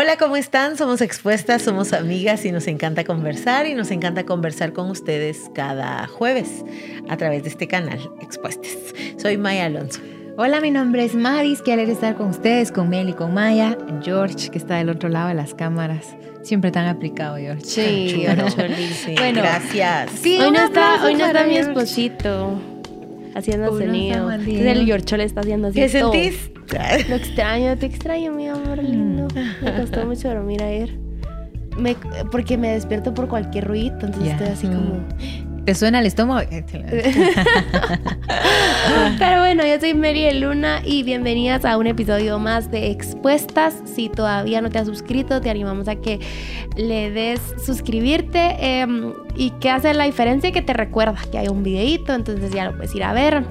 Hola, ¿cómo están? Somos expuestas, somos amigas y nos encanta conversar y nos encanta conversar con ustedes cada jueves a través de este canal Expuestas. Soy Maya Alonso. Hola, mi nombre es Maris, qué alegre estar con ustedes, con Mel y con Maya, George, que está del otro lado de las cámaras. Siempre tan aplicado, George. Sí, sí. Bueno, gracias. Sí, hoy no está, hoy no está mi esposito haciendo sonido. Entonces el George le está haciendo así. ¿Qué sentís? Lo extraño, te extraño, mi amor lindo. Mm. Me costó mucho dormir ayer. Me, porque me despierto por cualquier ruido, entonces estoy así como ¿Te suena el estómago? Pero bueno, yo soy Mary Luna y bienvenidas a un episodio más de Expuestas. Si todavía no te has suscrito, te animamos a que le des suscribirte em, y que hace la diferencia que te recuerda que hay un videito, entonces ya lo puedes ir a ver.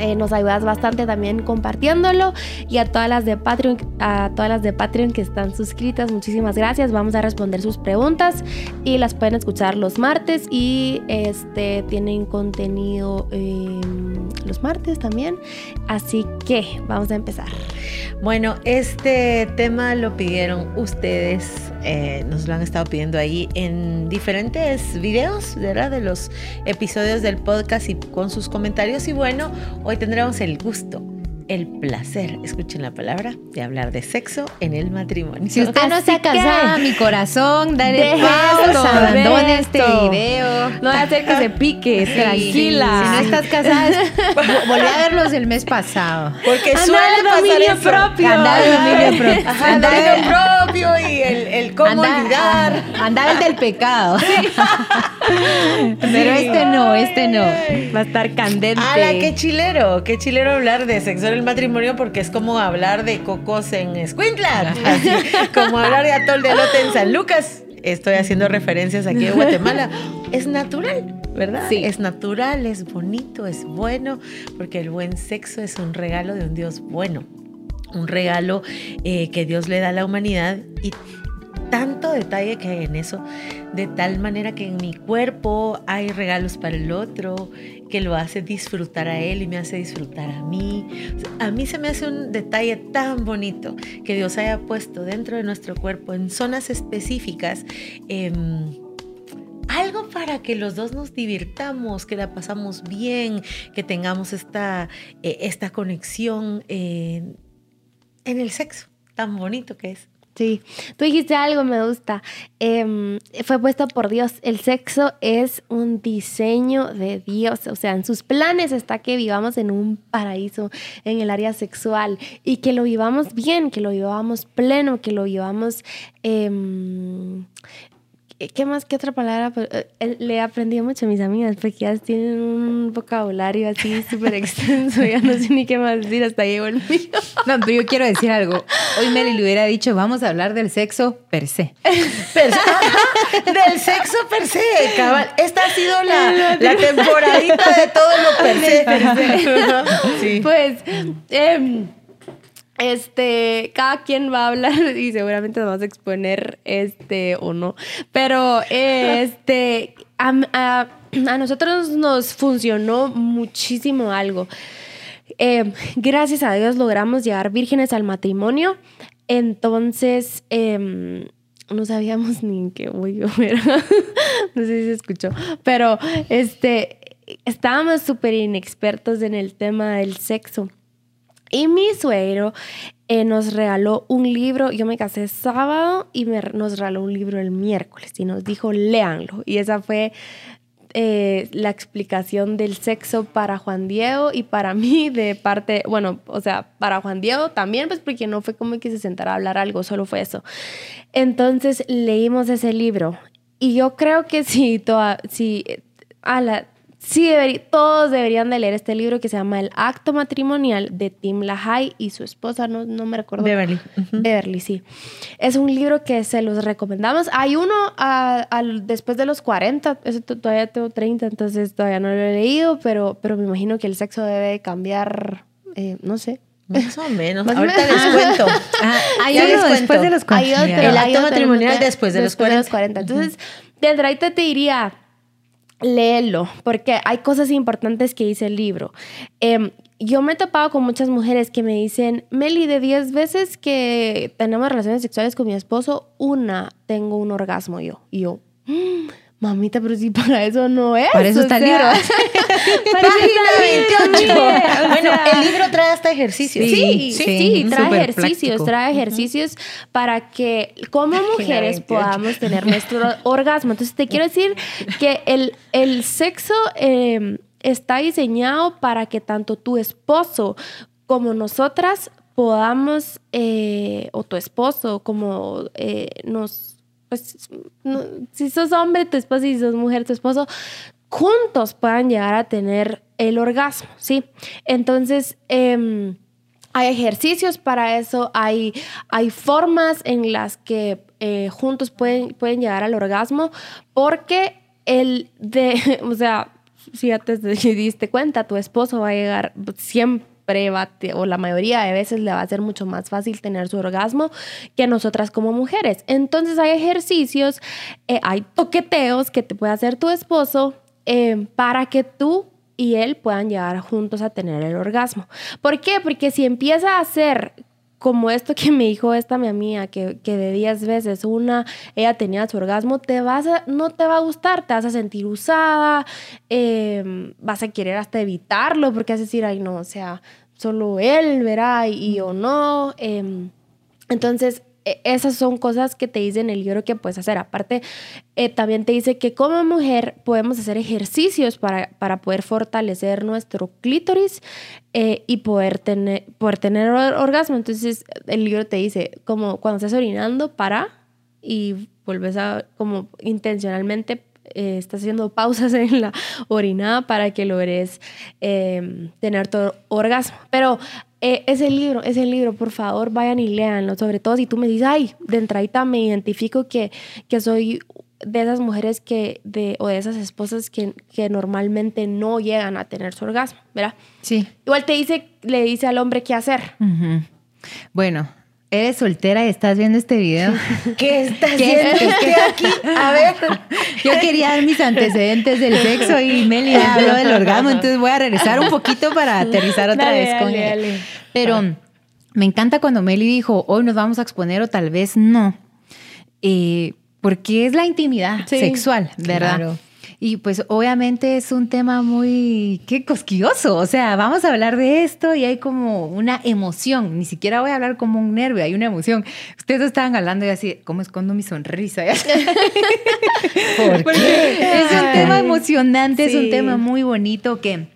Eh, nos ayudas bastante también compartiéndolo. Y a todas las de Patreon a todas las de Patreon que están suscritas muchísimas gracias. Vamos a responder sus preguntas y las pueden escuchar los martes y este tienen contenido em, los martes también. Así que vamos a empezar. Bueno este tema lo pidieron ustedes eh, nos lo han estado pidiendo ahí en diferentes videos ¿verdad? de los episodios del podcast y con sus comentarios y bueno Hoy tendremos el gusto el placer, escuchen la palabra, de hablar de sexo en el matrimonio. Si usted no está casada, mi corazón, dale pausa, abandone este video. No va a hacer que se pique, tranquila. Si no estás casada, volví a verlos el mes pasado. Porque suele dominio propio. Andar el dominio propio. Propio y el, el cómo olvidar. Andar el del pecado. Pero este no, este no. Va a estar candente. ¡Hala, qué chilero! Qué chilero hablar de sexo en el matrimonio porque es como hablar de cocos en Escuintla, como hablar de atol de lote en San Lucas. Estoy haciendo referencias aquí en Guatemala. Es natural, ¿verdad? Sí. Es natural, es bonito, es bueno, porque el buen sexo es un regalo de un Dios bueno, un regalo eh, que Dios le da a la humanidad y tanto detalle que hay en eso, de tal manera que en mi cuerpo hay regalos para el otro, que lo hace disfrutar a él y me hace disfrutar a mí. A mí se me hace un detalle tan bonito que Dios haya puesto dentro de nuestro cuerpo en zonas específicas. Em, algo para que los dos nos divirtamos, que la pasamos bien, que tengamos esta, eh, esta conexión en el sexo tan bonito que es. Sí, tú dijiste algo, me gusta. Em, fue puesto por Dios. El sexo es un diseño de Dios. O sea, en sus planes está que vivamos en un paraíso en el área sexual y que lo vivamos bien, que lo vivamos pleno, que lo vivamos em, ¿Qué más? ¿Qué otra palabra? Pues, eh, le he aprendido mucho a mis amigas porque ya tienen un vocabulario así súper extenso. Ya no sé ni qué más decir, hasta llegó el mío. No, pero yo quiero decir algo. Hoy Meli le hubiera dicho, vamos a hablar del sexo per se. del sexo per se, cabal. Esta ha sido la, la temporadita de todo lo per se. sí. Pues... Eh, este, cada quien va a hablar y seguramente nos vamos a exponer este o no. Pero este, a, nosotros nos funcionó muchísimo algo. Eh, gracias a Dios logramos llegar vírgenes al matrimonio. Entonces, em, no sabíamos ni en qué voy no sé si se escuchó. Pero este, estábamos súper inexpertos en el tema del sexo. Y mi suegro eh, nos regaló un libro, yo me casé sábado y nos regaló un libro el miércoles y nos dijo, léanlo. Y esa fue eh, la explicación del sexo para Juan Diego y para mí de parte, bueno, o sea, para Juan Diego también, pues porque no fue como que se sentara a hablar algo, solo fue eso. Entonces leímos ese libro y yo creo que si, toda, si a la, Sí, todos deberían de leer este libro que se llama El acto matrimonial de Tim LaHaye y su esposa, no, no me recuerdo. Beverly. Beverly, sí. Es un libro que se los recomendamos. Hay uno después de los 40, eso todavía tengo 30, entonces todavía no lo he leído, pero, pero me imagino que el sexo debe cambiar, eh, no sé, más o menos. Ahorita les cuento. hay uno después de los 40. el acto matrimonial después de los 40. De los 40. Entonces, de te diría, léelo, porque hay cosas importantes que dice el libro. Em, yo me he topado con muchas mujeres que me dicen, Meli, de 10 veces que tenemos relaciones sexuales con mi esposo, una tengo un orgasmo yo. Y yo, mm, mamita, pero si para eso no es. Para eso está el libro. Página 28. bueno, el libro trae hasta ejercicios. Sí, sí, sí, trae ejercicios, trae ejercicios para que como mujeres podamos tener nuestro orgasmo. Entonces te quiero decir que el, el sexo eh, está diseñado para que tanto tu esposo como nosotras podamos, eh, o tu esposo, como eh, nos, pues, si sos hombre, tu esposo, y si sos mujer, tu esposo, juntos puedan llegar a tener el orgasmo, ¿sí? Entonces, em, hay ejercicios para eso, hay, hay formas en las que eh, juntos pueden, pueden llegar al orgasmo, porque el de, o sea, si ya te diste cuenta, tu esposo va a llegar siempre o la mayoría de veces le va a ser mucho más fácil tener su orgasmo que nosotras como mujeres. Entonces hay ejercicios, eh, hay toqueteos que te puede hacer tu esposo eh, para que tú y él puedan llegar juntos a tener el orgasmo. ¿Por qué? Porque si empieza a hacer como esto que me dijo esta mi amiga, que, que de 10 veces una, ella tenía su orgasmo, te vas no te va a gustar, te vas a sentir usada, em, vas a querer hasta evitarlo, porque vas a decir, ay no, o sea, solo él verá y, yo no. Em, entonces, esas son cosas que te dice en el libro que puedes hacer. Aparte, eh, también te dice que como mujer podemos hacer ejercicios para, para poder fortalecer nuestro clítoris eh, y poder tener, poder tener orgasmo. Entonces, el libro te dice, como cuando estás orinando, para y vuelves a, como intencionalmente eh, estás haciendo pausas en la orinada para que logres tener tu orgasmo. Pero eh, ese libro, ese libro, por favor, vayan y léanlo. Sobre todo si tú me dices, ay, de entradita me identifico que, que soy de esas mujeres que, de, o de esas esposas que, que normalmente no llegan a tener su orgasmo, ¿verdad? Sí. Igual te dice, le dice al hombre qué hacer. Bueno, eres soltera y estás viendo este video. ¿Qué estás haciendo usted aquí? A ver. Yo quería dar mis antecedentes del sexo y Meli habló del orgasmo, entonces voy a regresar un poquito para aterrizar otra vez con él. Pero me encanta cuando Meli dijo, hoy nos vamos a exponer o tal vez no. Eh, porque es la intimidad sexual, ¿verdad? Claro. Y pues obviamente es un tema muy, qué cosquilloso. O sea, vamos a hablar de esto y hay como una emoción. Ni siquiera voy a hablar como un nervio, hay una emoción. Ustedes estaban hablando y así, ¿cómo escondo mi sonrisa? ¿Por qué? Es un tema emocionante, es un tema muy bonito que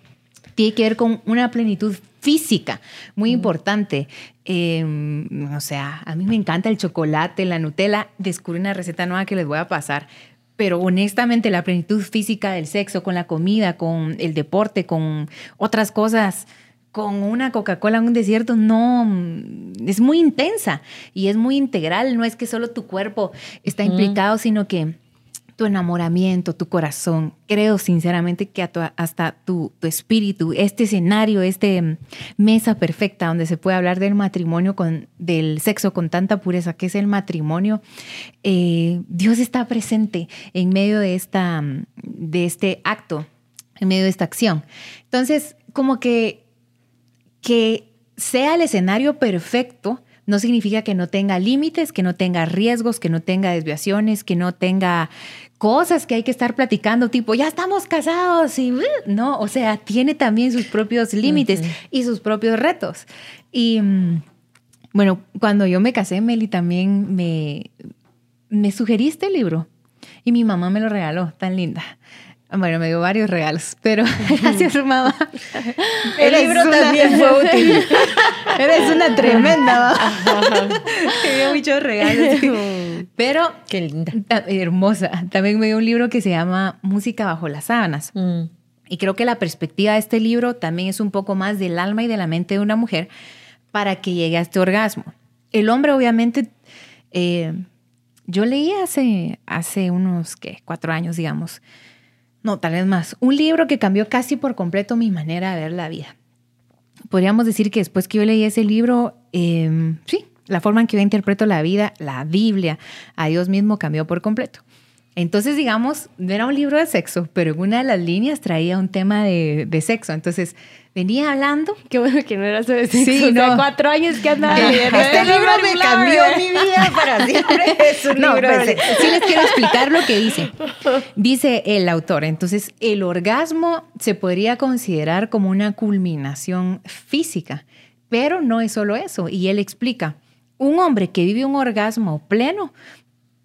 tiene que ver con una plenitud física muy importante. Em, o sea, a mí me encanta el chocolate, la Nutella. Descubrí una receta nueva que les voy a pasar pero honestamente la plenitud física del sexo, con la comida, con el deporte, con otras cosas, con una Coca-Cola en un desierto, no, es muy intensa y es muy integral, no es que solo tu cuerpo está implicado, sino que tu enamoramiento, tu corazón. Creo sinceramente que hasta tu, espíritu, este escenario, este mm, mesa perfecta donde se puede hablar del matrimonio, con, del sexo con tanta pureza que es el matrimonio, eh, Dios está presente en medio de, esta, mm, de este acto, en medio de esta acción. Entonces, como que, que sea el escenario perfecto, no significa que no tenga límites, que no tenga riesgos, que no tenga desviaciones, que no tenga cosas que hay que estar platicando, tipo, ya estamos casados y uh, no, o sea, tiene también sus propios límites y sus propios retos. Y mm, bueno, cuando yo me casé, Meli también me, me sugeriste el libro y mi mamá me lo regaló, tan linda. Bueno, me dio varios regalos, pero gracias, mamá. El libro también fue útil. Eres una tremenda, Me dio muchos regalos. Pero. Qué linda. Hermosa. También me dio un libro que se llama Música bajo las sábanas. Mm. Y creo que la perspectiva de este libro también es un poco más del alma y de la mente de una mujer para que llegue a este orgasmo. El hombre, obviamente, eh, yo leí hace, hace unos, ¿qué? Cuatro años, digamos no, tal vez más, un libro que cambió casi por completo mi manera de ver la vida. Podríamos decir que después que yo leí ese libro, em, sí, la forma en que yo interpreto la vida, la Biblia, a Dios mismo cambió por completo. Entonces, digamos, no era un libro de sexo, pero en una de las líneas traía un tema de, de sexo. Entonces, venía hablando. Qué bueno que no era sobre sexo. Sí, no. cuatro años que andaba leyendo. Este libro me cambió mi vida para siempre. Es un libro de sexo. Sí les quiero explicar lo que dice. Dice el autor. Entonces, el orgasmo se podría considerar como una culminación física, pero no es solo eso. Y él explica. Un hombre que vive un orgasmo pleno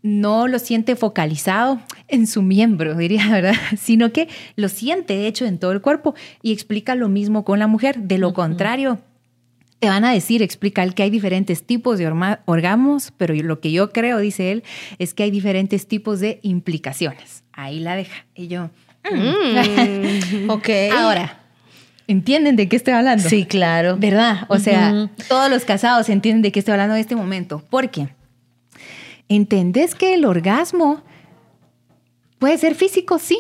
no lo siente focalizado en su miembro, diría, ¿verdad? Sino que lo siente, de hecho, en todo el cuerpo y explica lo mismo con la mujer. De lo contrario, te van a decir, explica él que hay diferentes tipos de orgasmos, pero lo que yo creo, dice él, es que hay diferentes tipos de implicaciones. Ahí la deja. Y yo, mm. ok. Ahora, ¿Entienden de qué estoy hablando? Sí, claro. ¿Verdad? O sea, todos los casados entienden de qué estoy hablando en este momento. ¿Por qué? ¿Entendés que el orgasmo puede ser físico? Sí,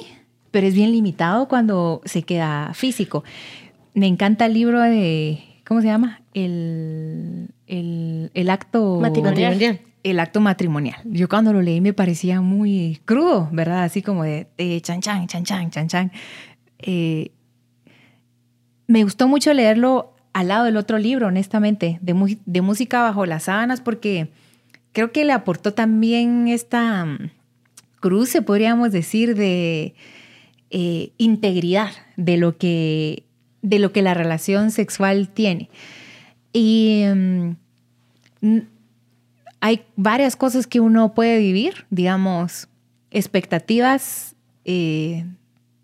pero es bien limitado cuando se queda físico. Me encanta el libro de, ¿cómo se llama? El, el, acto matrimonial. El acto matrimonial. Yo cuando lo leí me parecía muy crudo, ¿verdad? Así como de, chan chan, chan chan, chan chan. Eh, me gustó mucho leerlo al lado del otro libro, honestamente, de, de música bajo las sábanas, porque creo que le aportó también esta mm, cruce, podríamos decir, de eh, integridad de lo, que, de lo que la relación sexual tiene. Y mm, hay varias cosas que uno puede vivir, digamos, expectativas, eh,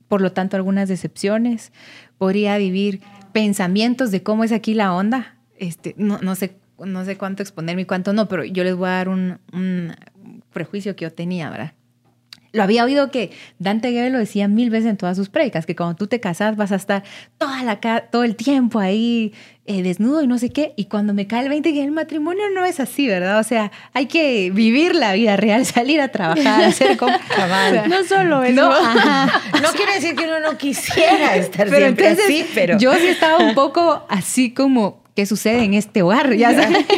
por lo tanto algunas decepciones, podría vivir pensamientos de cómo es aquí la onda, este, no, no sé no sé cuánto exponerme y cuánto no, pero yo les voy a dar un, prejuicio que yo tenía, ¿verdad? Lo había oído que Dante Gebel lo decía mil veces en todas sus predicas, que cuando tú te casas vas a estar toda la, todo el tiempo ahí eh, desnudo y no sé qué. Y cuando me cae el 20, que el matrimonio no es así, ¿verdad? O sea, hay que vivir la vida real, salir a trabajar, hacer como... no solo eso. No, no, quiere decir que uno no quisiera estar pero siempre así, pero... Yo sí estaba un poco así como qué sucede en este hogar, ya sabes.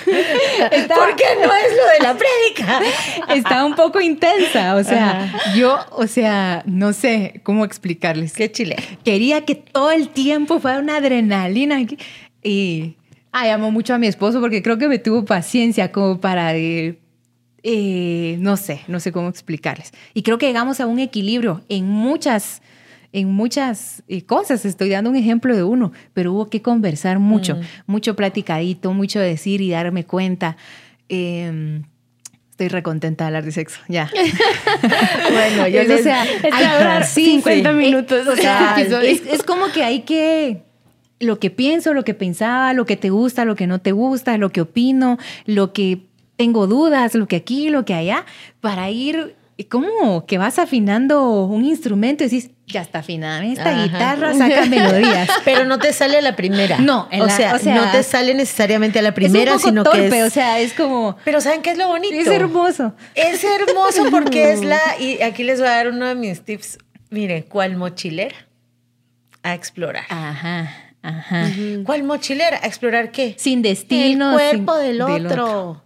¿Por qué no es lo de la prédica? Está un poco intensa, o sea, yo, o sea, no sé cómo explicarles. Qué chile. Quería que todo el tiempo fuera una adrenalina y ay, amo mucho a mi esposo porque creo que me tuvo paciencia como para eh, no sé, no sé cómo explicarles. Y creo que llegamos a un equilibrio en muchas en muchas eh, cosas. Estoy dando un ejemplo de uno, pero hubo que conversar mucho, mm. mucho platicadito, mucho decir y darme cuenta. Em, estoy recontenta de hablar de sexo, ya. bueno, yo o sea, hay, 50 minutos. o sea, es, es como que hay que lo que pienso, lo que pensaba, lo que te gusta, lo que no te gusta, lo que opino, lo que tengo dudas, lo que aquí, lo que allá, para ir ¿Cómo que vas afinando un instrumento y decís, ya está afinada esta guitarra, saca melodías? Pero no te sale a la primera. No, o, sea, no te sale necesariamente a la primera, sino que es... o sea, es como... Pero ¿saben qué es lo bonito? Es hermoso. Es hermoso porque es la... Y aquí les voy a dar uno de mis tips. Miren, ¿cuál mochilera? A explorar. Ajá, ajá. ¿Cuál mochilera? ¿A explorar qué? Sin destino. El cuerpo del otro.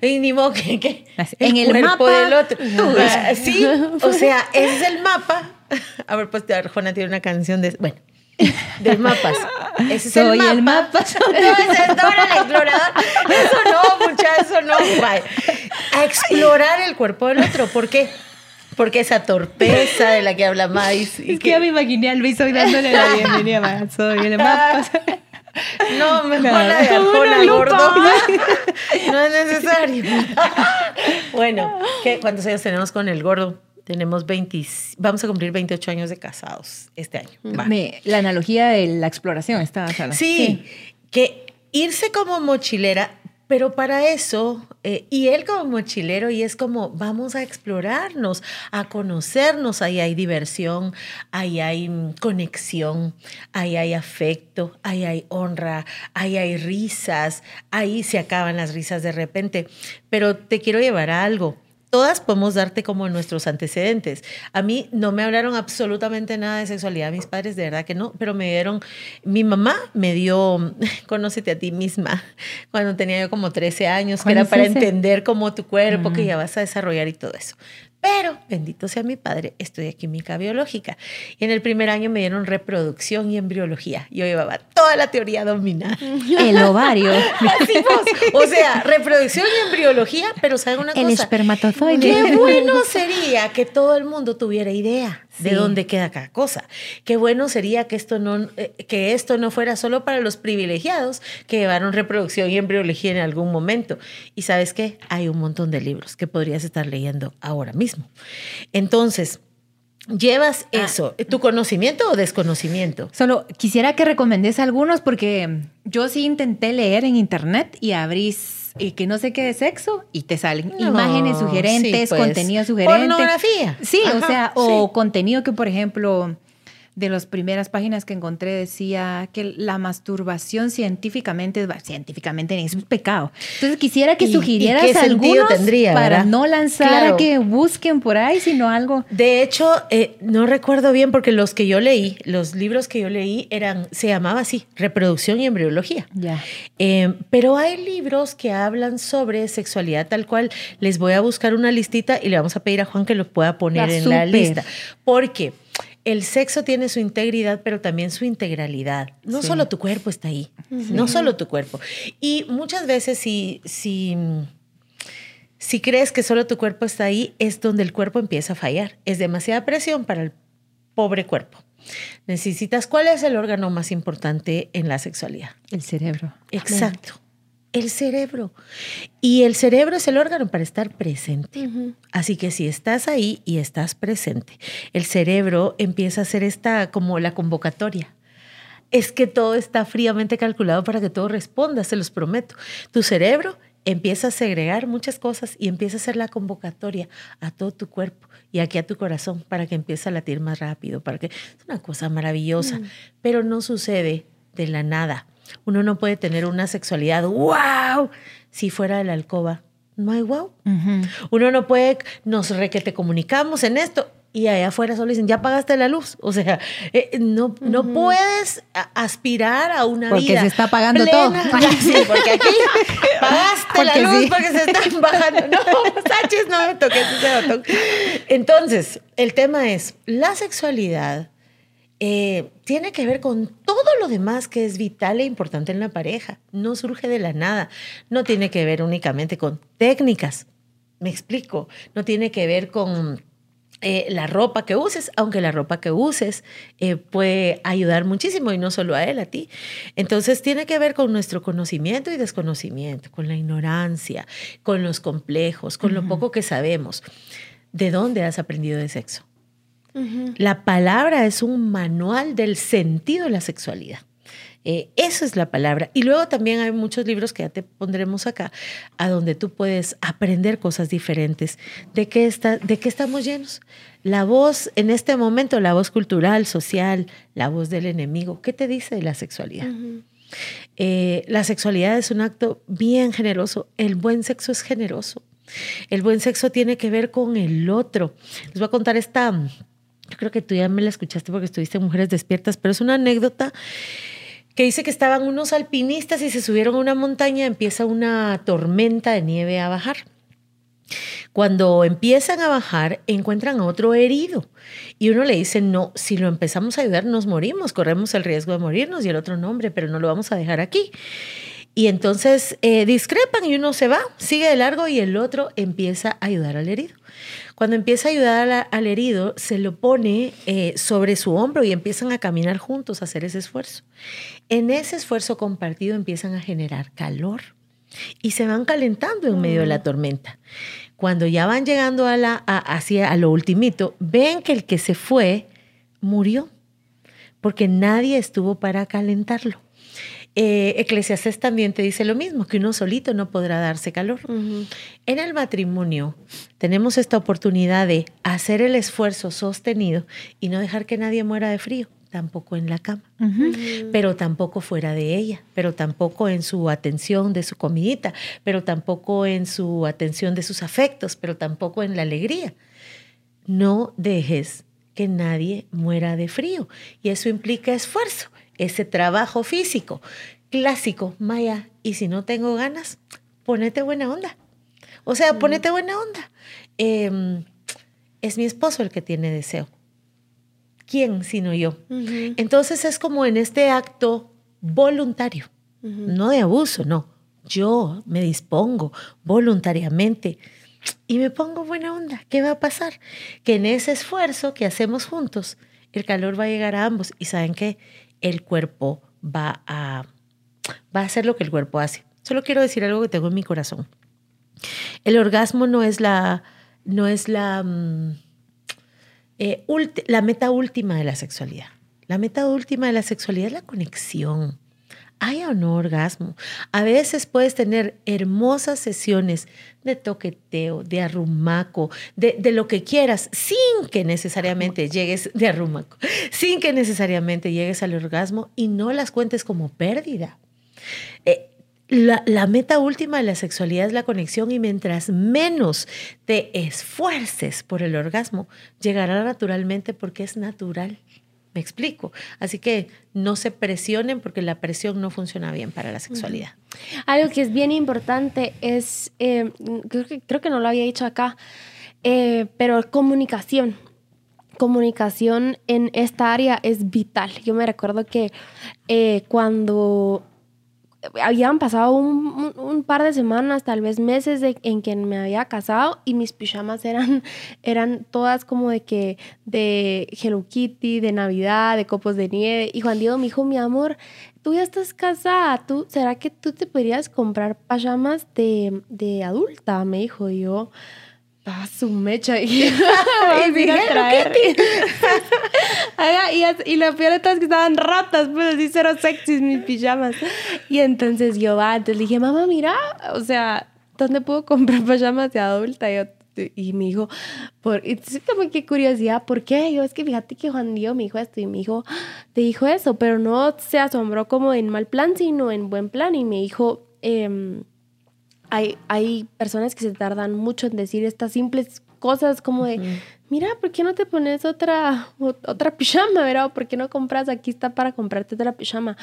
Y ni modo que, en el mapa del otro. Sí, o sea, ese es el mapa. A ver, pues Juana tiene una canción de. Bueno, de mapas. Ese es Soy el mapa. No, ese es Dora el explorador. Eso no, mucha, eso no. A explorar el cuerpo del otro. ¿Por qué? Porque esa torpeza de la que habla Mais. Es que, ya me imaginé al Luis hoy dándole la bienvenida. Soy el mapa. No, mejor la de Arjona gordo. No es necesario. Bueno, ¿cuántos años tenemos con el gordo? Tenemos 20, vamos a cumplir 28 años de casados este año. la analogía de la exploración estaba hablando. sí, que irse como mochilera pero para eso, eh, y él como mochilero, y es como, vamos a explorarnos, a conocernos, ahí hay diversión, ahí hay conexión, ahí hay afecto, ahí hay honra, ahí hay risas, ahí se acaban las risas de repente. Pero te quiero llevar a algo todas podemos darte como nuestros antecedentes. A mí no me hablaron absolutamente nada de sexualidad, mis padres de verdad que no, pero me dieron, mi mamá me dio, conócete a ti misma, cuando tenía yo como 13 años, que era para entender cómo tu cuerpo, que ya vas a desarrollar y todo eso. Pero, bendito sea mi padre, estudié química biológica. Y en el primer año me dieron reproducción y embriología. Yo llevaba toda la teoría dominada. El ovario. Así O sea, reproducción y embriología, pero ¿saben una cosa? El espermatozoide. Qué bueno sería que todo el mundo tuviera idea de dónde queda cada cosa. Qué bueno sería que esto, no, eh, que esto no fuera solo para los privilegiados que llevaron reproducción y embriología en algún momento. Y sabes qué? Hay un montón de libros que podrías estar leyendo ahora mismo. Entonces, ¿Llevas ah. eso? ¿Tu conocimiento o desconocimiento? Solo quisiera que recomendes algunos porque yo sí intenté leer en internet y abrís y que no sé qué de sexo y te salen imágenes sugerentes, pues, contenido sugerente. Pornografía. Sí, o sea, o contenido que, por ejemplo, de las primeras páginas que encontré decía que la masturbación científicamente, científicamente es un pecado. Entonces quisiera que sugirieras ¿Y algunos tendría, para no lanzar a que busquen por ahí, sino algo. De hecho, eh, no recuerdo bien porque los que yo leí, los libros que yo leí eran, se llamaba así, reproducción y embriología. Ya. Eh, pero hay libros que hablan sobre sexualidad tal cual. Les voy a buscar una listita y le vamos a pedir a Juan que lo pueda poner en la lista. Porque el sexo tiene su integridad, pero también su integralidad. No solo tu cuerpo está ahí, no solo tu cuerpo. Y muchas veces si, si, si crees que solo tu cuerpo está ahí, es donde el cuerpo empieza a fallar. Es demasiada presión para el pobre cuerpo. Necesitas, ¿cuál es el órgano más importante en la sexualidad? El cerebro. Exacto el cerebro. Y el cerebro es el órgano para estar presente. Así que si estás ahí y estás presente, el cerebro empieza a hacer esta como la convocatoria. Es que todo está fríamente calculado para que todo responda, se los prometo. Tu cerebro empieza a segregar muchas cosas y empieza a hacer la convocatoria a todo tu cuerpo y aquí a tu corazón para que empiece a latir más rápido, para que es una cosa maravillosa, pero no sucede de la nada uno no puede tener una sexualidad, wow, si fuera de la alcoba. No hay wow. Uno no puede, nos re que te comunicamos en esto y allá afuera solo dicen, ya pagaste la luz. O sea, eh, no, no puedes aspirar a una vida. Porque se está pagando todo. Sí, porque aquí pagaste la luz porque se están bajando. No, Sánchez, no me toques ese botón. Entonces, el tema es, la sexualidad eh, tiene que ver con lo demás que es vital e importante en la pareja. No surge de la nada. No tiene que ver únicamente con técnicas. Me explico. No tiene que ver con eh, la ropa que uses, aunque la ropa que uses eh, puede ayudar muchísimo y no solo a él, a ti. Entonces tiene que ver con nuestro conocimiento y desconocimiento, con la ignorancia, con los complejos, con lo poco que sabemos. ¿De dónde has aprendido de sexo? La palabra es un manual del sentido de la sexualidad. Eh, eso es la palabra. Y luego también hay muchos libros que ya te pondremos acá, a donde tú puedes aprender cosas diferentes. ¿De qué, está, de qué estamos llenos? La voz, en este momento, la voz cultural, social, la voz del enemigo, ¿qué te dice de la sexualidad? Eh, la sexualidad es un acto bien generoso. El buen sexo es generoso. El buen sexo tiene que ver con el otro. Les voy a contar esta yo creo que tú ya me la escuchaste porque estuviste Mujeres Despiertas, pero es una anécdota que dice que estaban unos alpinistas y se subieron a una montaña, empieza una tormenta de nieve a bajar. Cuando empiezan a bajar, encuentran a otro herido y uno le dice, no, si lo empezamos a ayudar nos morimos, corremos el riesgo de morirnos y el otro nombre, pero no lo vamos a dejar aquí. Y entonces eh, discrepan y uno se va, sigue de largo y el otro empieza a ayudar al herido. Cuando empieza a ayudar al herido, se lo pone eh, sobre su hombro y empiezan a caminar juntos, a hacer ese esfuerzo. En ese esfuerzo compartido empiezan a generar calor y se van calentando en medio de la mm. tormenta. Cuando ya van llegando a la, hacia a lo ultimito, ven que el que se fue murió, porque nadie estuvo para calentarlo. Eh, Eclesiastes también te dice lo mismo, que uno solito no podrá darse calor. En el matrimonio tenemos esta oportunidad de hacer el esfuerzo sostenido y no dejar que nadie muera de frío tampoco en la cama, pero tampoco fuera de ella, pero tampoco en su atención de su comidita, pero tampoco en su atención de sus afectos, pero tampoco en la alegría. No dejes que nadie muera de frío y eso implica esfuerzo, ese trabajo físico clásico, Maya, y si no tengo ganas, ponete buena onda. O sea, ponete buena onda. Em, es mi esposo el que tiene deseo ¿quién sino yo? Entonces es como en este acto voluntario, no de abuso, no. Yo me dispongo voluntariamente y me pongo buena onda. ¿Qué va a pasar? Que en ese esfuerzo que hacemos juntos, el calor va a llegar a ambos y saben que el cuerpo va a, va a hacer lo que el cuerpo hace. Solo quiero decir algo que tengo en mi corazón. El orgasmo no es la, no es la, mm, eh, la meta última de la sexualidad. La meta última de la sexualidad es la conexión. Haya o no orgasmo. A veces puedes tener hermosas sesiones de toqueteo, de arrumaco, de, lo que quieras, sin que necesariamente llegues de arrumaco, sin que necesariamente llegues al orgasmo y no las cuentes como pérdida. Eh, la, meta última de la sexualidad es la conexión y mientras menos te esfuerces por el orgasmo, llegará naturalmente porque es natural. Me explico. Así que no se presionen porque la presión no funciona bien para la sexualidad. Algo que es bien importante es, eh, creo, que, no lo había dicho acá, eh, pero comunicación comunicación en esta área es vital. Yo me recuerdo que eh, cuando habían pasado un, par de semanas, tal vez meses en que me había casado y mis pijamas eran, eran todas como de que de Hello Kitty, de Navidad, de copos de nieve. Y Juan Diego me dijo, mi amor, tú ya estás casada, ¿tú, ¿será que tú te podrías comprar pijamas de, de adulta? Me dijo yo. Ah, su mecha. Y, y, traer. y, y, lo peor de todo es que estaban ratas, pues así cero sexys mis pijamas. Y entonces yo va, entonces le dije, mamá, mira, o sea, ¿dónde puedo comprar pijamas de adulta? Y, yo, y me dijo, por, y como qué curiosidad, ¿por qué? Yo, es que fíjate que Juan Diego me dijo esto y me dijo, te dijo eso, pero no se asombró como en mal plan, sino en buen plan. Y me dijo, eh, hay, personas que se tardan mucho en decir estas simples cosas como de, mira, ¿por qué no te pones otra, otra pijama, verdad? ¿Por qué no compras? Aquí está para comprarte otra pijama.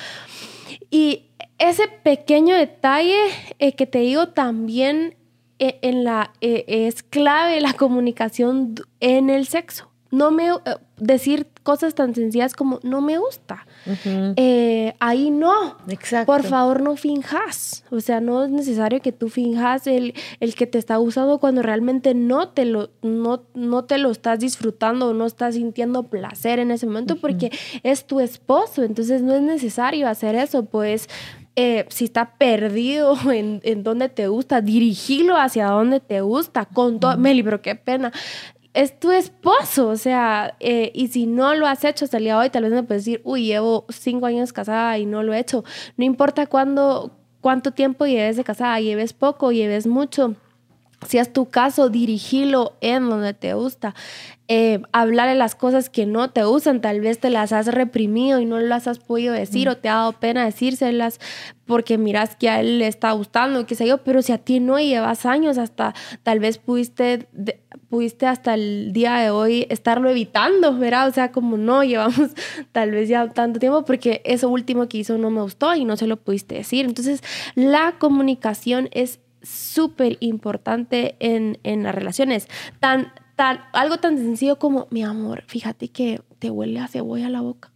Y ese pequeño detalle eh, que te digo también eh, en la, eh, es clave la comunicación en el sexo. No me decir cosas tan sencillas como no me gusta. Eh, ahí no. Exacto. Por favor, no finjas. O sea, no es necesario que tú finjas el, el que te está usando cuando realmente no te, lo, no, no te lo estás disfrutando o no estás sintiendo placer en ese momento porque es tu esposo. Entonces no es necesario hacer eso. Pues eh, si está perdido en, en donde te gusta, dirigilo hacia donde te gusta. Con todo, Meli, pero qué pena es tu esposo, o sea, eh, y si no lo has hecho hasta el día de hoy, tal vez me puedes decir, uy, llevo cinco años casada y no lo he hecho. No importa cuándo, cuánto tiempo lleves de casada, lleves poco, lleves mucho. Si es tu caso, dirigilo en donde te gusta. Eh, hablarle las cosas que no te gustan, tal vez te las has reprimido y no las has podido decir o te ha dado pena decírselas porque miras que a él le está gustando, qué sé yo, pero si a ti no llevas años, hasta tal vez pudiste, pudiste hasta el día de hoy estarlo evitando, ¿verdad? O sea, como no llevamos tal vez ya tanto tiempo porque eso último que hizo no me gustó y no se lo pudiste decir. Entonces, la comunicación es súper importante en, en las relaciones. Tan, tan, algo tan sencillo como, mi amor, fíjate que te huele a cebolla la boca.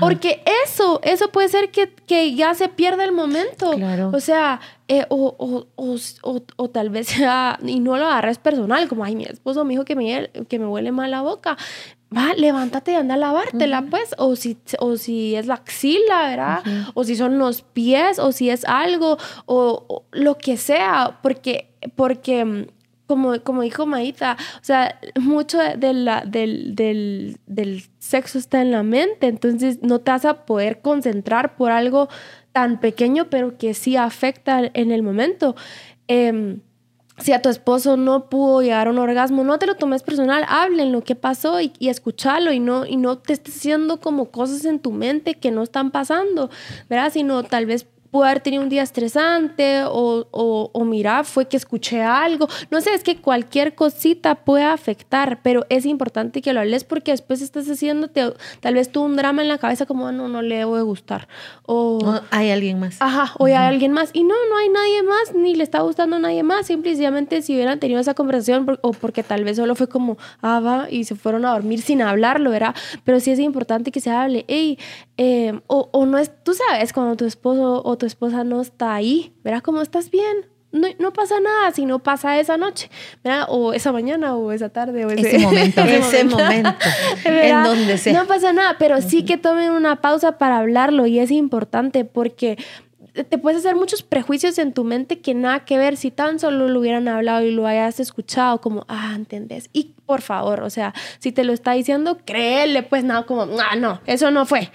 Porque eso, eso puede ser que, que, ya se pierda el momento. O sea, eh, o, o, o, o, tal vez sea, y no lo agarres personal, como, ay, mi esposo me dijo que me, que me huele mal la boca va, levántate y anda a lavártela, pues, o si, o si es la axila, ¿verdad? O si son los pies, o si es algo, o, lo que sea, porque, porque mm, como, como dijo Maíta, o sea, mucho de la, del, del, del, sexo está en la mente, entonces no te vas a poder concentrar por algo tan pequeño, pero que sí afecta en el momento. Eh, si a tu esposo no pudo llegar a un orgasmo, no te lo tomes personal, hablen lo que pasó y, y y no, y no te estés haciendo como cosas en tu mente que no están pasando, ¿verdad? Sino tal vez pude haber tenido un día estresante o, o, o, mira, fue que escuché algo. No sé, es que cualquier cosita puede afectar, pero es importante que lo hables porque después estás haciéndote tal vez tú un drama en la cabeza como, ah, no, no le debo de gustar. O hay alguien más. Ajá, o hay alguien más. Y no, no hay nadie más, ni le está gustando a nadie más. Simplemente si hubieran tenido esa conversación o porque tal vez solo fue como, ah, va, y se fueron a dormir sin hablarlo, ¿verdad? Pero sí es importante que se hable. Ey, eh, o, o no es, tú sabes, cuando tu esposo o tu esposa no está ahí, verás cómo estás bien. No, no, pasa nada si no pasa esa noche, ¿verdad? O esa mañana, o esa tarde, o ese, ese momento. ese momento. en donde sea. No pasa nada, pero sí que tomen una pausa para hablarlo y es importante porque te puedes hacer muchos prejuicios en tu mente que nada que ver si tan solo lo hubieran hablado y lo hayas escuchado como, ah, ¿entendés? Y por favor, o sea, si te lo está diciendo, créele, pues nada, como, ah, no, eso no fue.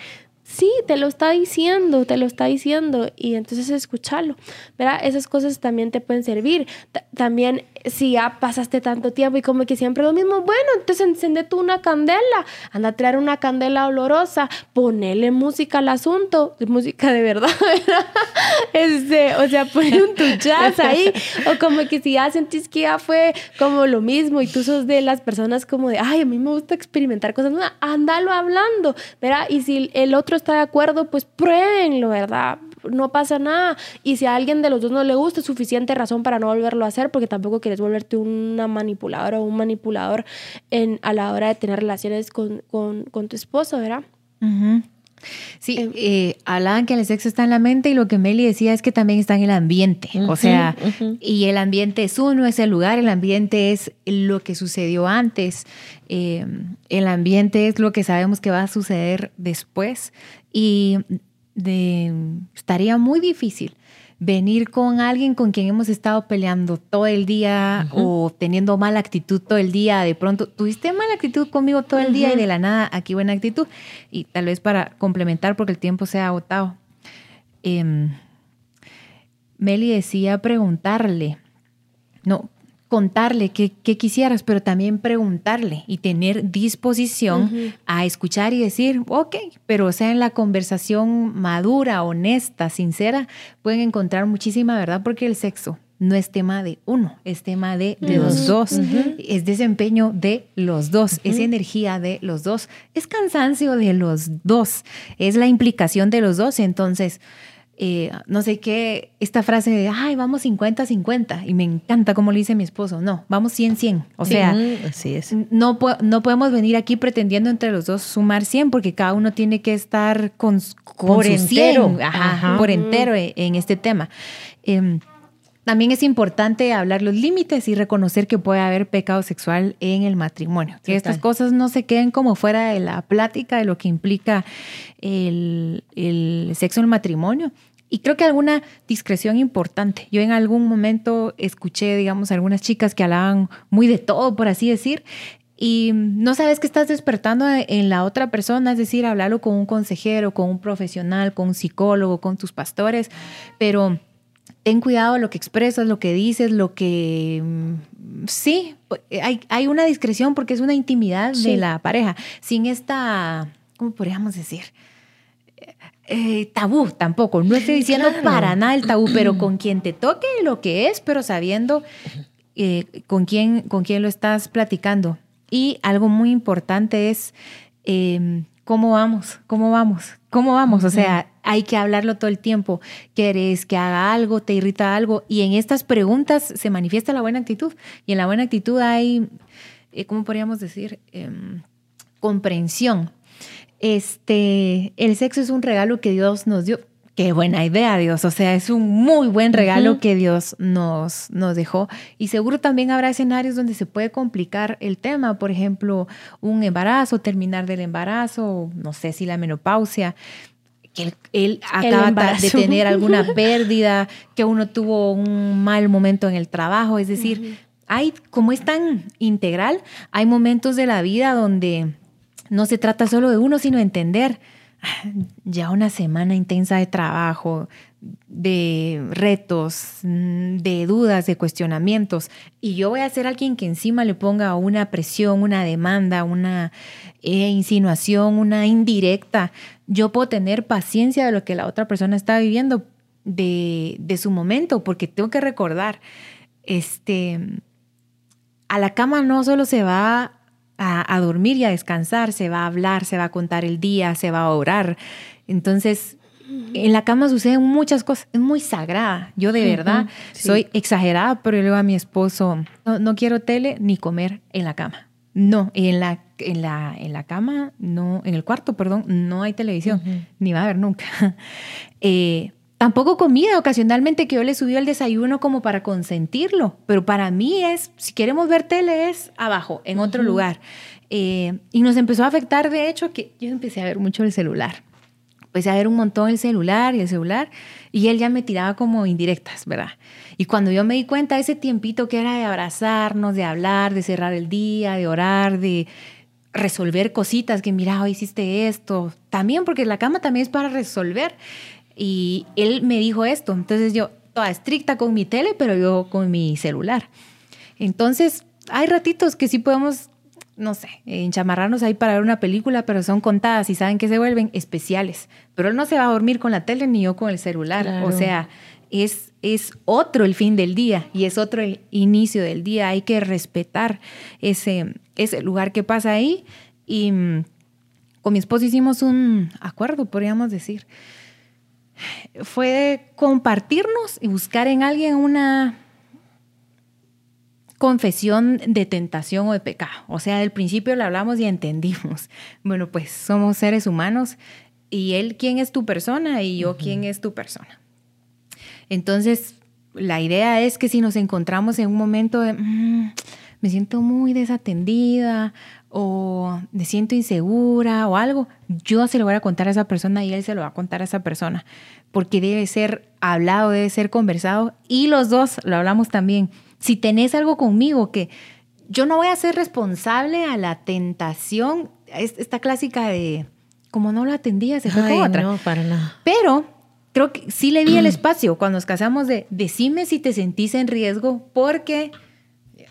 Sí, te lo está diciendo, te lo está diciendo y entonces escúchalo, ¿verdad? Esas cosas también te pueden servir. También si ya pasaste tanto tiempo y como que siempre lo mismo, bueno, entonces encende tú una candela, anda a traer una candela olorosa, ponele música al asunto, música de verdad, este, o sea, pon un tu jazz ahí, o como que si ya sentís que ya fue como lo mismo y tú sos de las personas como de, ay, a mí me gusta experimentar cosas nuevas, ándalo hablando, ¿verdad? Y si el otro está de acuerdo, pues pruébenlo, ¿verdad? no pasa nada. Y si a alguien de los dos no le gusta, es suficiente razón para no volverlo a hacer, porque tampoco quieres volverte una manipuladora o un manipulador en, a la hora de tener relaciones con, con, con tu esposo, ¿verdad? Sí, eh, hablaban que el sexo está en la mente y lo que Meli decía es que también está en el ambiente. o sea, y el ambiente es uno, es el lugar, el ambiente es lo que sucedió antes, em, el ambiente es lo que sabemos que va a suceder después. Y de, estaría muy difícil venir con alguien con quien hemos estado peleando todo el día o teniendo mala actitud todo el día, de pronto tuviste mala actitud conmigo todo el día y de la nada aquí buena actitud. Y tal vez para complementar porque el tiempo se ha agotado. Em, Meli decía preguntarle, no, contarle qué, quisieras, pero también preguntarle y tener disposición a escuchar y decir, ok, pero sea en la conversación madura, honesta, sincera, pueden encontrar muchísima verdad porque el sexo no es tema de uno, es tema de, los dos, es desempeño de los dos, es energía de los dos, es cansancio de los dos, es la implicación de los dos, entonces eh, no sé qué, esta frase de, ay, vamos 50-50, y me encanta como lo dice mi esposo, no, vamos 100-100. O sea, así es. No, no podemos venir aquí pretendiendo entre los dos sumar 100 porque cada uno tiene que estar con, por entero, por entero en este tema. Eh, también es importante hablar los límites y reconocer que puede haber pecado sexual en el matrimonio. Que estas cosas no se queden como fuera de la plática de lo que implica el, sexo en el matrimonio. Y creo que alguna discreción importante. Yo en algún momento escuché, digamos, algunas chicas que hablaban muy de todo, por así decir, y no sabes qué estás despertando en la otra persona, es decir, hablarlo con un consejero, con un profesional, con un psicólogo, con tus pastores, pero ten cuidado lo que expresas, lo que dices, lo que... Mm, sí, hay, hay una discreción porque es una intimidad de la pareja, sin esta, ¿cómo podríamos decir? Eh, tabú tampoco, no estoy diciendo para nada el tabú, pero con quien te toque lo que es, pero sabiendo eh, con, quién, con quién lo estás platicando. Y algo muy importante es em, cómo vamos, cómo vamos, cómo vamos. O sea, hay que hablarlo todo el tiempo. ¿Quieres que haga algo? ¿Te irrita algo? Y en estas preguntas se manifiesta la buena actitud. Y en la buena actitud hay, eh, ¿cómo podríamos decir? Em, comprensión. Este, el sexo es un regalo que Dios nos dio. Qué buena idea, Dios. O sea, es un muy buen regalo que Dios nos, nos dejó. Y seguro también habrá escenarios donde se puede complicar el tema. Por ejemplo, un embarazo, terminar del embarazo, no sé si la menopausia que él, acaba de tener alguna pérdida, que uno tuvo un mal momento en el trabajo. Es decir, hay, como es tan integral, hay momentos de la vida donde no se trata solo de uno, sino entender ah, ya una semana intensa de trabajo, de retos, mm, de dudas, de cuestionamientos, y yo voy a ser alguien que encima le ponga una presión, una demanda, una eh, insinuación, una indirecta, yo puedo tener paciencia de lo que la otra persona está viviendo de, de su momento, porque tengo que recordar, este, a la cama no solo se va a, a, dormir y a descansar, se va a hablar, se va a contar el día, se va a orar. Entonces, en la cama suceden muchas cosas, es muy sagrada. Yo de verdad soy exagerada, pero yo le digo a mi esposo, no, quiero tele ni comer en la cama. No, en la, en la, en la cama, no, en el cuarto, perdón, no hay televisión, ni va a haber nunca. Eh, tampoco comida, ocasionalmente que yo le subí el desayuno como para consentirlo, pero para mí es, si queremos ver tele es abajo, en otro lugar. Eh, y nos empezó a afectar, de hecho, que yo empecé a ver mucho el celular empecé a ver un montón el celular y el celular y él ya me tiraba como indirectas, ¿verdad? Y cuando yo me di cuenta ese tiempito que era de abrazarnos, de hablar, de cerrar el día, de orar, de resolver cositas, que mira, hoy hiciste esto, también porque la cama también es para resolver. Y él me dijo esto, entonces yo, toda estricta con mi tele, pero yo con mi celular. Entonces, hay ratitos que sí podemos no sé, enchamarrarnos ahí para ver una película, pero son contadas y saben que se vuelven especiales. Pero él no se va a dormir con la tele ni yo con el celular. O sea, es, es otro el fin del día y es otro el inicio del día. Hay que respetar ese, ese lugar que pasa ahí. Y mm, con mi esposo hicimos un acuerdo, podríamos decir. Fue compartirnos y buscar en alguien una confesión de tentación o de pecado. O sea, al principio lo hablamos y entendimos. Bueno, pues somos seres humanos y él quién es tu persona y yo quién es tu persona. Entonces, la idea es que si nos encontramos en un momento de, mm, me siento muy desatendida o me siento insegura o algo, yo se lo voy a contar a esa persona y él se lo va a contar a esa persona, porque debe ser hablado, debe ser conversado y los dos lo hablamos también si tenés algo conmigo que yo no voy a ser responsable a la tentación, esta clásica de como no lo atendía, se fue con otra. No, para nada. Pero creo que sí le di el espacio cuando nos casamos de decime si te sentís en riesgo porque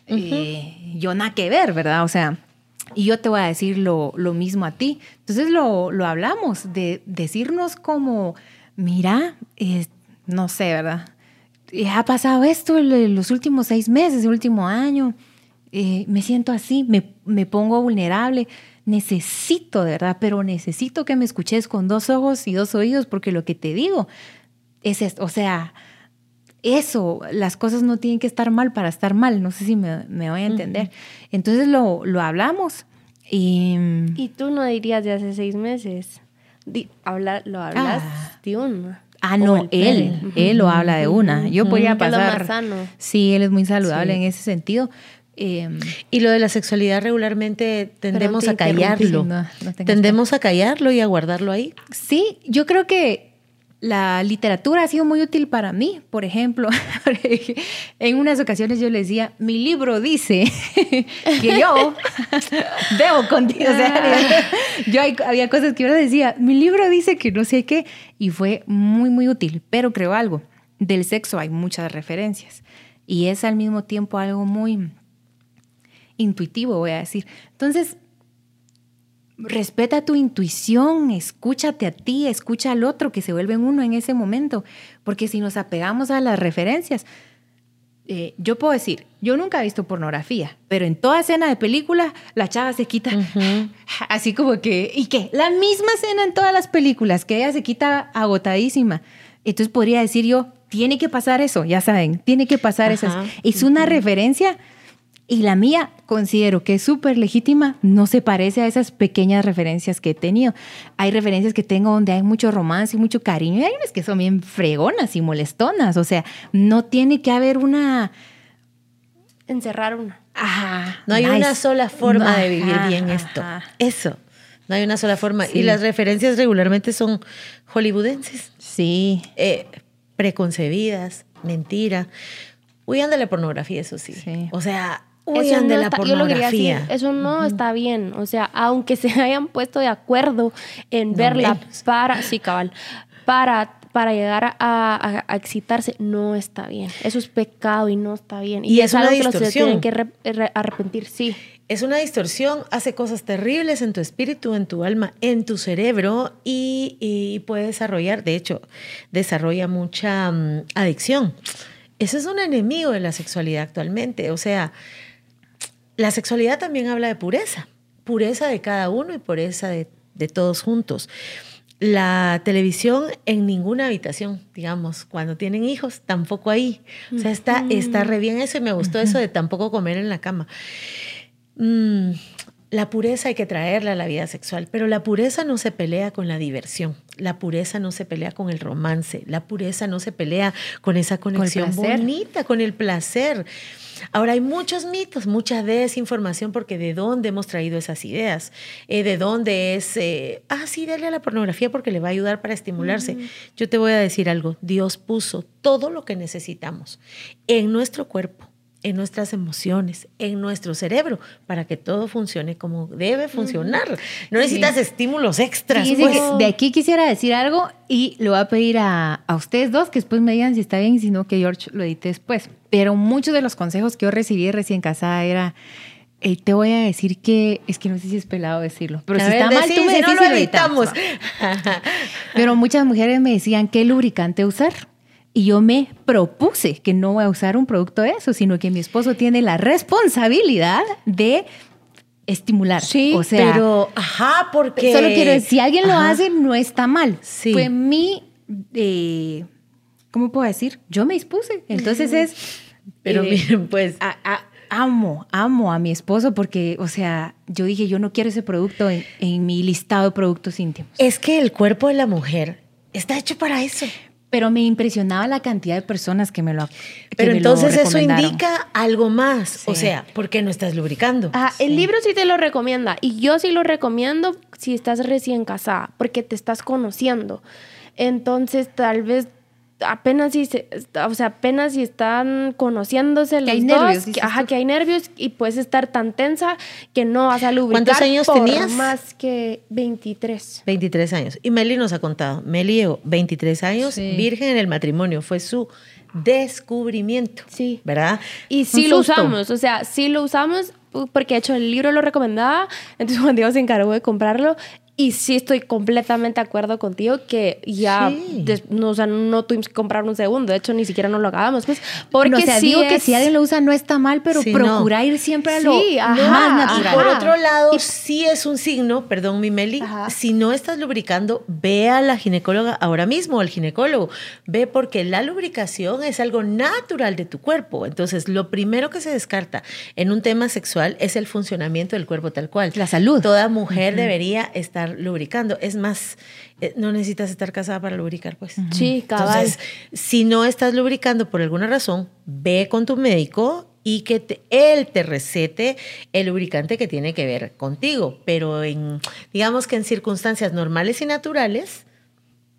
eh, yo nada que ver, ¿verdad? O sea, y yo te voy a decir lo, lo mismo a ti. Entonces lo, lo, hablamos, de decirnos como, mira, no sé, ¿verdad? Ha pasado esto en los últimos seis meses, el último año, eh, me siento así, me, me, pongo vulnerable, necesito, de verdad, pero necesito que me escuches con dos ojos y dos oídos, porque lo que te digo es esto, o sea, eso, las cosas no tienen que estar mal para estar mal, no sé si me, me voy a entender. Entonces lo, lo hablamos. Y, y tú no dirías de hace seis meses, habla, lo hablas ah. de un Ah, no, él, él lo habla de una. Yo podría pasar. más sano. Sí, él es muy saludable en ese sentido. Em, y lo de la sexualidad regularmente tendemos a callarlo. tendemos a callarlo y a guardarlo ahí. Sí, yo creo que la literatura ha sido muy útil para mí. Por ejemplo, en unas ocasiones yo le decía, mi libro dice que yo debo contigo. O sea, yo había cosas que yo le decía, mi libro dice que no sé qué, y fue muy, muy útil. Pero creo algo, del sexo hay muchas referencias y es al mismo tiempo algo muy intuitivo, voy a decir. Entonces, respeta tu intuición, escúchate a ti, escucha al otro que se vuelve uno en ese momento, porque si nos apegamos a las referencias, eh, yo puedo decir, yo nunca he visto pornografía, pero en toda escena de película la chava se quita así como que, ¿y qué? La misma escena en todas las películas, que ella se quita agotadísima. Entonces podría decir yo, tiene que pasar eso, ya saben, tiene que pasar eso. Es una referencia y la mía considero que es súper legítima, no se parece a esas pequeñas referencias que he tenido. Hay referencias que tengo donde hay mucho romance y mucho cariño, y hay unas que son bien fregonas y molestonas. O sea, no tiene que haber una... Encerrar una. Ajá. No hay una sola forma de vivir bien esto. Eso. No hay una sola forma. Y las referencias regularmente son hollywoodenses. Sí. Eh, preconcebidas, mentira. Huyan de la pornografía, eso sí. sí. O sea, eso no de la pornografía. eso no está bien. O sea, aunque se hayan puesto de acuerdo en verla para, sí, cabal, para para llegar a, excitarse no está bien. Eso es pecado y no está bien. Y, es, algo que los tienen que arrepentir, sí. Es una distorsión, hace cosas terribles en tu espíritu, en tu alma, en tu cerebro y, puede desarrollar, de hecho, desarrolla mucha mm, adicción. Eso es un enemigo de la sexualidad actualmente. O sea, la sexualidad también habla de pureza, pureza de cada uno y pureza de, todos juntos. La televisión en ninguna habitación, digamos, cuando tienen hijos, tampoco ahí. O sea, está, está re bien eso y me gustó eso de tampoco comer en la cama. Mm, la pureza hay que traerla a la vida sexual, pero la pureza no se pelea con la diversión, la pureza no se pelea con el romance, la pureza no se pelea con esa conexión bonita, con el placer. Ahora hay muchos mitos, mucha desinformación, porque de dónde hemos traído esas ideas, eh, de dónde es, eh, ah, sí, dale a la pornografía porque le va a ayudar para estimularse. Yo te voy a decir algo, Dios puso todo lo que necesitamos en nuestro cuerpo en nuestras emociones, en nuestro cerebro, para que todo funcione como debe funcionar. No necesitas estímulos extras. Pues. de aquí quisiera decir algo y lo voy a pedir a, ustedes dos que después me digan si está bien, si no que George lo edite después. Pero muchos de los consejos que yo recibí recién casada era... te voy a decir que es que no sé si es pelado decirlo, pero si está mal, tú me no lo editamos. pero muchas mujeres me decían qué lubricante usar. Y yo me propuse que no voy a usar un producto de eso, sino que mi esposo tiene la responsabilidad de estimular. Sí, o sea, pero, ajá, porque... Solo quiero decir, si alguien lo hace, no está mal. Sí. Fue mi... Eh, ¿Cómo puedo decir? Yo me dispuse. Entonces es... Pero eh, miren, pues... amo, amo a mi esposo porque, o sea, yo dije, yo no quiero ese producto en, en mi listado de productos íntimos. Es que el cuerpo de la mujer está hecho para eso pero me impresionaba la cantidad de personas que me lo Pero entonces eso indica algo más, o sea, ¿por qué no estás lubricando? Ah, el libro sí te lo recomienda y yo sí lo recomiendo si estás recién casada, porque te estás conociendo. Entonces, tal vez apenas si o sea, apenas si están conociéndose los hay dos, nervios, que, ajá, que hay nervios y puedes estar tan tensa que no vas a lubricar ¿Cuántos años por tenías? más que 23. 23 años. Y Meli nos ha contado, Meli llegó 23 años, virgen en el matrimonio, fue su descubrimiento. Sí. ¿Verdad? Y sí lo usamos, o sea, sí lo usamos porque de hecho el libro lo recomendaba, entonces Juan Diego se encargó de comprarlo y sí estoy completamente de acuerdo contigo que ya no, o sea, no tuvimos que comprar un segundo. De hecho, ni siquiera nos lo acabamos. Pues, porque no, o sea, digo que si alguien lo usa no está mal, pero procura ir siempre a lo más natural. Y por otro lado, sí es un signo, perdón, mi Meli, si no estás lubricando, ve a la ginecóloga ahora mismo, al ginecólogo. Ve porque la lubricación es algo natural de tu cuerpo. Entonces, lo primero que se descarta en un tema sexual es el funcionamiento del cuerpo tal cual. La salud. Toda mujer debería estar lubricando. Es más, eh, no necesitas estar casada para lubricar, pues. Sí, cabal. Entonces, si no estás lubricando por alguna razón, ve con tu médico y que él te recete el lubricante que tiene que ver contigo. Pero en, digamos que en circunstancias normales y naturales,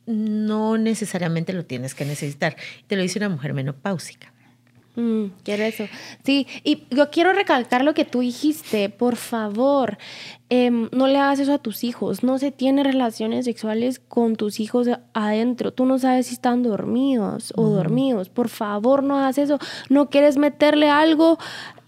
no necesariamente lo tienes que necesitar. Te lo dice una mujer menopáusica. Mm, quiero eso. Sí, y yo quiero recalcar lo que tú dijiste, por favor, em, no le hagas eso a tus hijos, no se tiene relaciones sexuales con tus hijos adentro, tú no sabes si están dormidos o dormidos, por favor no hagas eso, no quieres meterle algo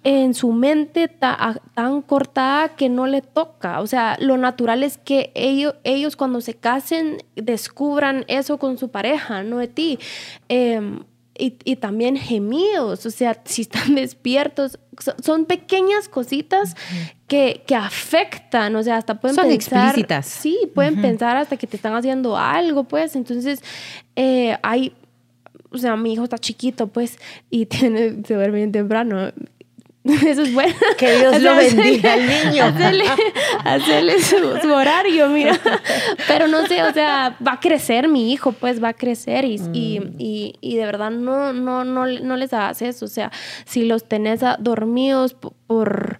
en su mente tan cortada que no le toca. O sea, lo natural es que ellos, ellos cuando se casen descubran eso con su pareja, no de ti. Em, y, también gemidos, o sea, si están despiertos, son pequeñas cositas que, que, afectan, o sea, hasta pueden son pensar... explícitas. Sí, pueden pensar hasta que te están haciendo algo, pues, entonces eh, hay... O sea, mi hijo está chiquito, pues, y tiene, se duerme bien temprano. Eso es bueno. Que Dios lo bendiga al niño. Hacerle, su, horario, mira. Pero no sé, o sea, va a crecer mi hijo, pues va a crecer y, y, y, de verdad no, no, no, no les hagas eso. O sea, si los tenés dormidos por,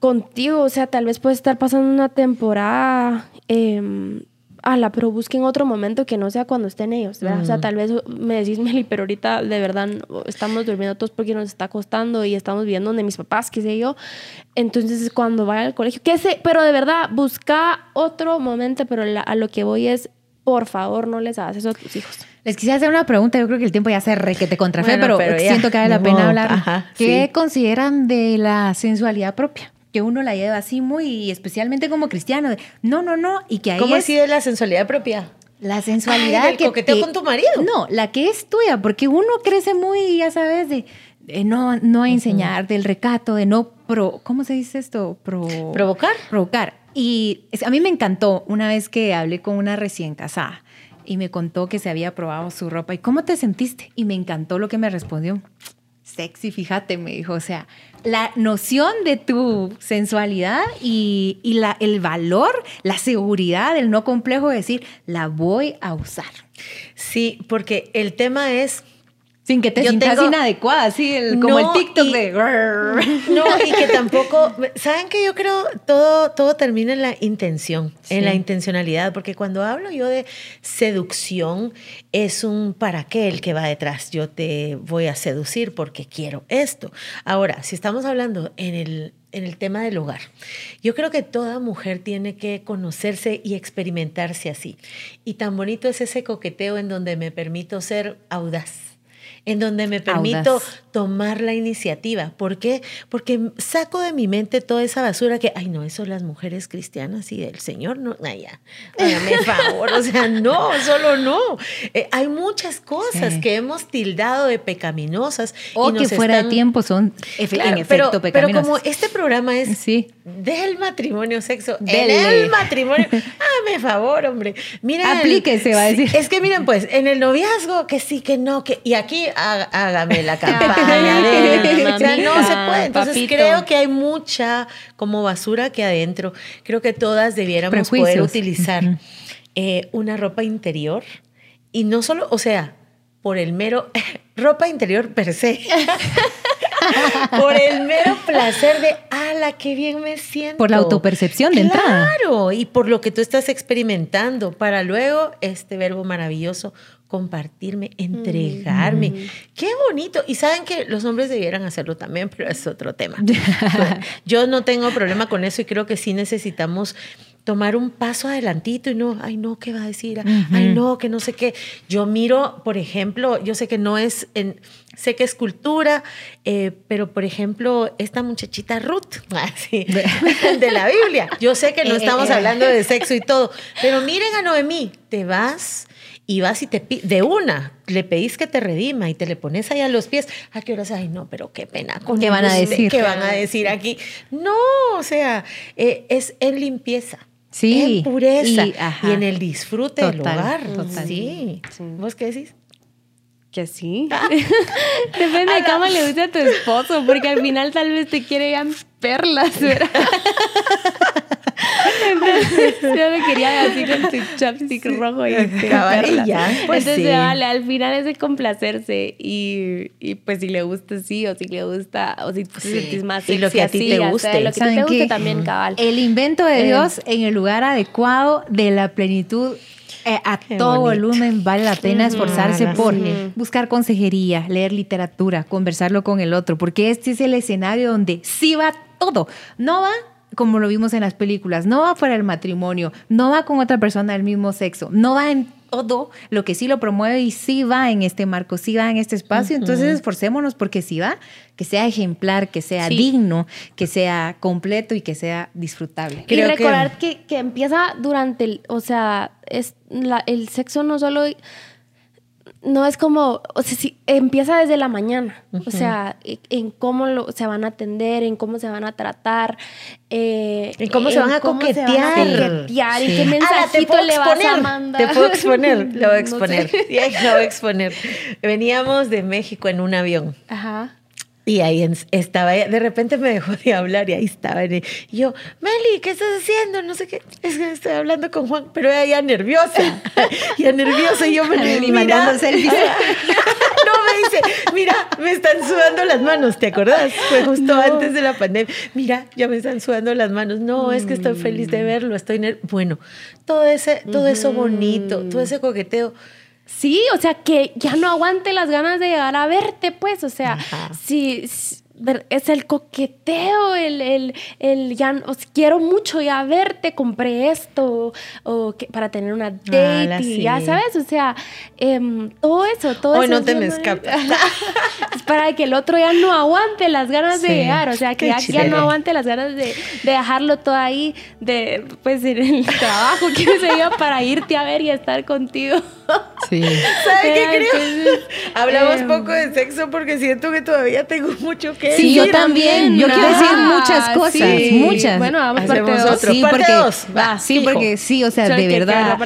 contigo, o sea, tal vez puedes estar pasando una temporada. Eh, ala, pero busquen otro momento que no sea cuando estén ellos, ¿verdad? O sea, tal vez me decís, Meli, pero ahorita de verdad estamos durmiendo todos porque nos está costando y estamos viviendo donde mis papás, qué sé yo. Entonces, cuando vaya al colegio, qué sé, pero de verdad, busca otro momento, pero a lo que voy es, por favor, no les hagas eso a tus hijos. Les quisiera hacer una pregunta, yo creo que el tiempo ya se re que te contrafe, pero, siento que vale la pena hablar. ¿Qué consideran de la sensualidad propia? Que uno la lleva así muy, especialmente como cristiano, de, no, no, no, y que ahí ¿Cómo así de la sensualidad propia? La sensualidad. Ay, que coqueteo con tu marido. No, la que es tuya, porque uno crece muy, ya sabes, de, no, no enseñar, del recato, de no pro, ¿cómo se dice esto? provocar. Provocar. Y a mí me encantó una vez que hablé con una recién casada y me contó que se había probado su ropa. ¿Y cómo te sentiste? Y me encantó lo que me respondió. Sexy, fíjate, me dijo. O sea, la noción de tu sensualidad y, la, el valor, la seguridad, el no complejo de decir, la voy a usar. Sí, porque el tema es sin que te sientas inadecuada, así como el TikTok de... No, y que tampoco... ¿Saben que yo creo todo, todo termina en la intención, en la intencionalidad? Porque cuando hablo yo de seducción, es un para qué el que va detrás. Yo te voy a seducir porque quiero esto. Ahora, si estamos hablando en el, en el tema del hogar. Yo creo que toda mujer tiene que conocerse y experimentarse así. Y tan bonito es ese coqueteo en donde me permito ser audaz en donde me permito tomar la iniciativa. ¿Por qué? Porque saco de mi mente toda esa basura que, ay, no, eso las mujeres cristianas y del Señor, no, ya, hágame favor, o sea, no, solo no. Eh, hay muchas cosas que hemos tildado de pecaminosas. O que fuera de tiempo son en efecto pero, pecaminosas. Pero como este programa es sí. Del matrimonio, sexo, en el matrimonio, hágame favor, hombre. Mira, Aplíquese, va a decir. Es que miren, pues, en el noviazgo, que sí, que no, que, y aquí hágame la campaña. o sea, no se puede. Entonces creo que hay mucha como basura que adentro. Creo que todas debiéramos poder utilizar eh, una ropa interior y no solo, o sea, por el mero ropa interior per se. por el mero placer de, ala, qué bien me siento. Por la autopercepción de entrada. Claro, y por lo que tú estás experimentando, para luego este verbo maravilloso, compartirme, entregarme. Qué bonito. Y saben que los hombres debieran hacerlo también, pero es otro tema. Yo no tengo problema con eso y creo que sí necesitamos tomar un paso adelantito y no, ay no, ¿qué va a decir? Ay no, que no sé qué. Yo miro, por ejemplo, yo sé que no es, en, sé que es cultura, eh, pero por ejemplo, esta muchachita Ruth, así, de la Biblia. Yo sé que no estamos hablando de sexo y todo, pero miren a Noemí, te vas y vas y te de una le pedís que te redima y te le pones ahí a los pies, ¿a qué horas? Ay, no, pero qué pena. Con ¿Qué van a decir? ¿Qué van a decir aquí? No, o sea, eh, es en limpieza. Sí. En pureza y, en el disfrute del hogar. Sí. ¿Vos qué decís? Que sí. Depende de cómo le guste a tu esposo, porque al final tal vez te quiere perlas, ¿verdad? Entonces, yo me quería así con tu chapstick rojo y ya, pues Entonces, vale, al final es de complacerse y, y, pues si le gusta sí o si le gusta o si te sientes más sexy y lo que a ti te guste. lo que te guste también, cabal. El invento de eh, Dios en el lugar adecuado de la plenitud eh, a todo volumen vale la pena esforzarse por buscar consejería, leer literatura, conversarlo con el otro, porque este es el escenario donde sí va todo. No va como lo vimos en las películas, no va fuera del matrimonio, no va con otra persona del mismo sexo, no va en todo lo que sí lo promueve y sí va en este marco, sí va en este espacio. Entonces esforcémonos porque si va, que sea ejemplar, que sea digno, que sea completo y que sea disfrutable. y recordar que... Que, empieza durante el, o sea, es el sexo no solo no es como, o sea, si empieza desde la mañana, o sea, e, en cómo lo, se van a atender, en cómo se van a tratar, eh, en cómo se van a coquetear, se van a coquetear y qué mensajito le vas a mandar. Te puedo exponer, lo voy a exponer, lo voy a exponer. Veníamos de México en un avión. Ajá. Y ahí estaba de repente me dejó de hablar y ahí estaba. Y yo, Meli, ¿qué estás haciendo? No sé qué, es que estoy hablando con Juan, pero ella ya nerviosa, ya nerviosa y yo me mandando selfies. no, me dice, mira, me están sudando las manos, ¿te acordás? Fue justo antes de la pandemia. Mira, ya me están sudando las manos. No, es que estoy feliz de verlo, estoy Bueno, todo ese, todo eso bonito, todo ese coqueteo Sí, o sea, que ya no aguante las ganas de llegar a verte, pues, o sea, si, es el coqueteo, el, el, el ya os quiero mucho ya verte, compré esto o que, para tener una date y ya sabes, o sea, em, todo eso, todo Hoy eso. no te me escapas. es para que el otro ya no aguante las ganas de llegar, o sea, que ya, ya, no aguante las ganas de, de, dejarlo todo ahí, de pues en el trabajo, qué sé yo, para irte a ver y estar contigo. Sí. ¿Sabes qué creo? Hablamos em, poco de sexo porque siento que todavía tengo mucho que Sí, yo también. Yo quiero decir muchas cosas, muchas. Bueno, vamos parte dos. Sí, parte porque, dos. Va, sí, porque sí, o sea, de verdad.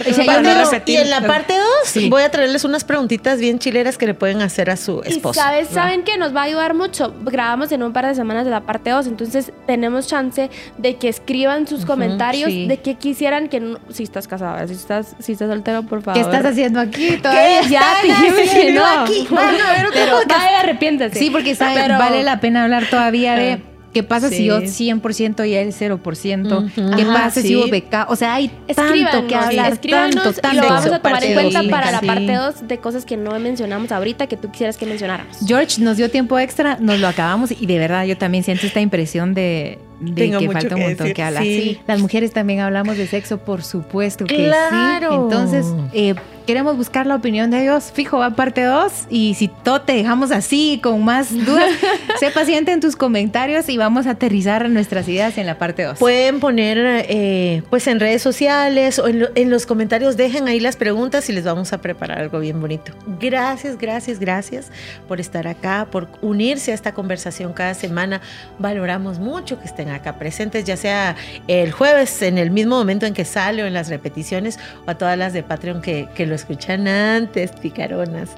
y en la parte dos voy a traerles unas preguntitas bien chileras que le pueden hacer a su esposo. Y sabes, saben que nos va a ayudar mucho. Grabamos en un par de semanas de la parte dos, entonces tenemos chance de que escriban sus comentarios de qué quisieran que si estás casada, si estás si estás soltero, por favor. ¿Qué estás haciendo aquí todavía? Ya te dije que no. Aquí. Bueno, a ver, pero vaya, arrepiéntese. Sí, porque sabe, vale la pena hablar todavía de ¿Qué pasa si yo 100% y él 0%? ¿Qué pasa si hubo beca? O sea, hay tanto que hablar, tanto, tanto. Y lo vamos a tomar en cuenta para la parte 2 de cosas que no mencionamos ahorita que tú quisieras que mencionáramos. George nos dio tiempo extra, nos lo acabamos y de verdad yo también siento esta impresión de, que falta un montón que, hablar. Sí. Las mujeres también hablamos de sexo, por supuesto que claro. sí. Entonces, eh, queremos buscar la opinión de ellos. Fijo, va parte 2. Y si todo te dejamos así, con más dudas, sé paciente en tus comentarios y vamos a aterrizar nuestras ideas en la parte 2. Pueden poner, eh, pues, en redes sociales o en, en, los comentarios, dejen ahí las preguntas y les vamos a preparar algo bien bonito. Gracias, gracias, gracias por estar acá, por unirse a esta conversación cada semana. Valoramos mucho que estén acá presentes, ya sea el jueves en el mismo momento en que sale o en las repeticiones, o a todas las de Patreon que, que lo escuchan antes, picaronas.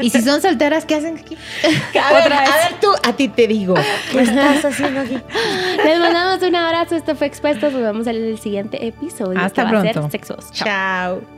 Y si son solteras, ¿qué hacen aquí? A ver, a ver tú, a ti te digo, ¿qué estás haciendo aquí? Les mandamos un abrazo, esto fue Expuestos, nos vemos en el siguiente episodio. Hasta pronto. Sexos. Chao.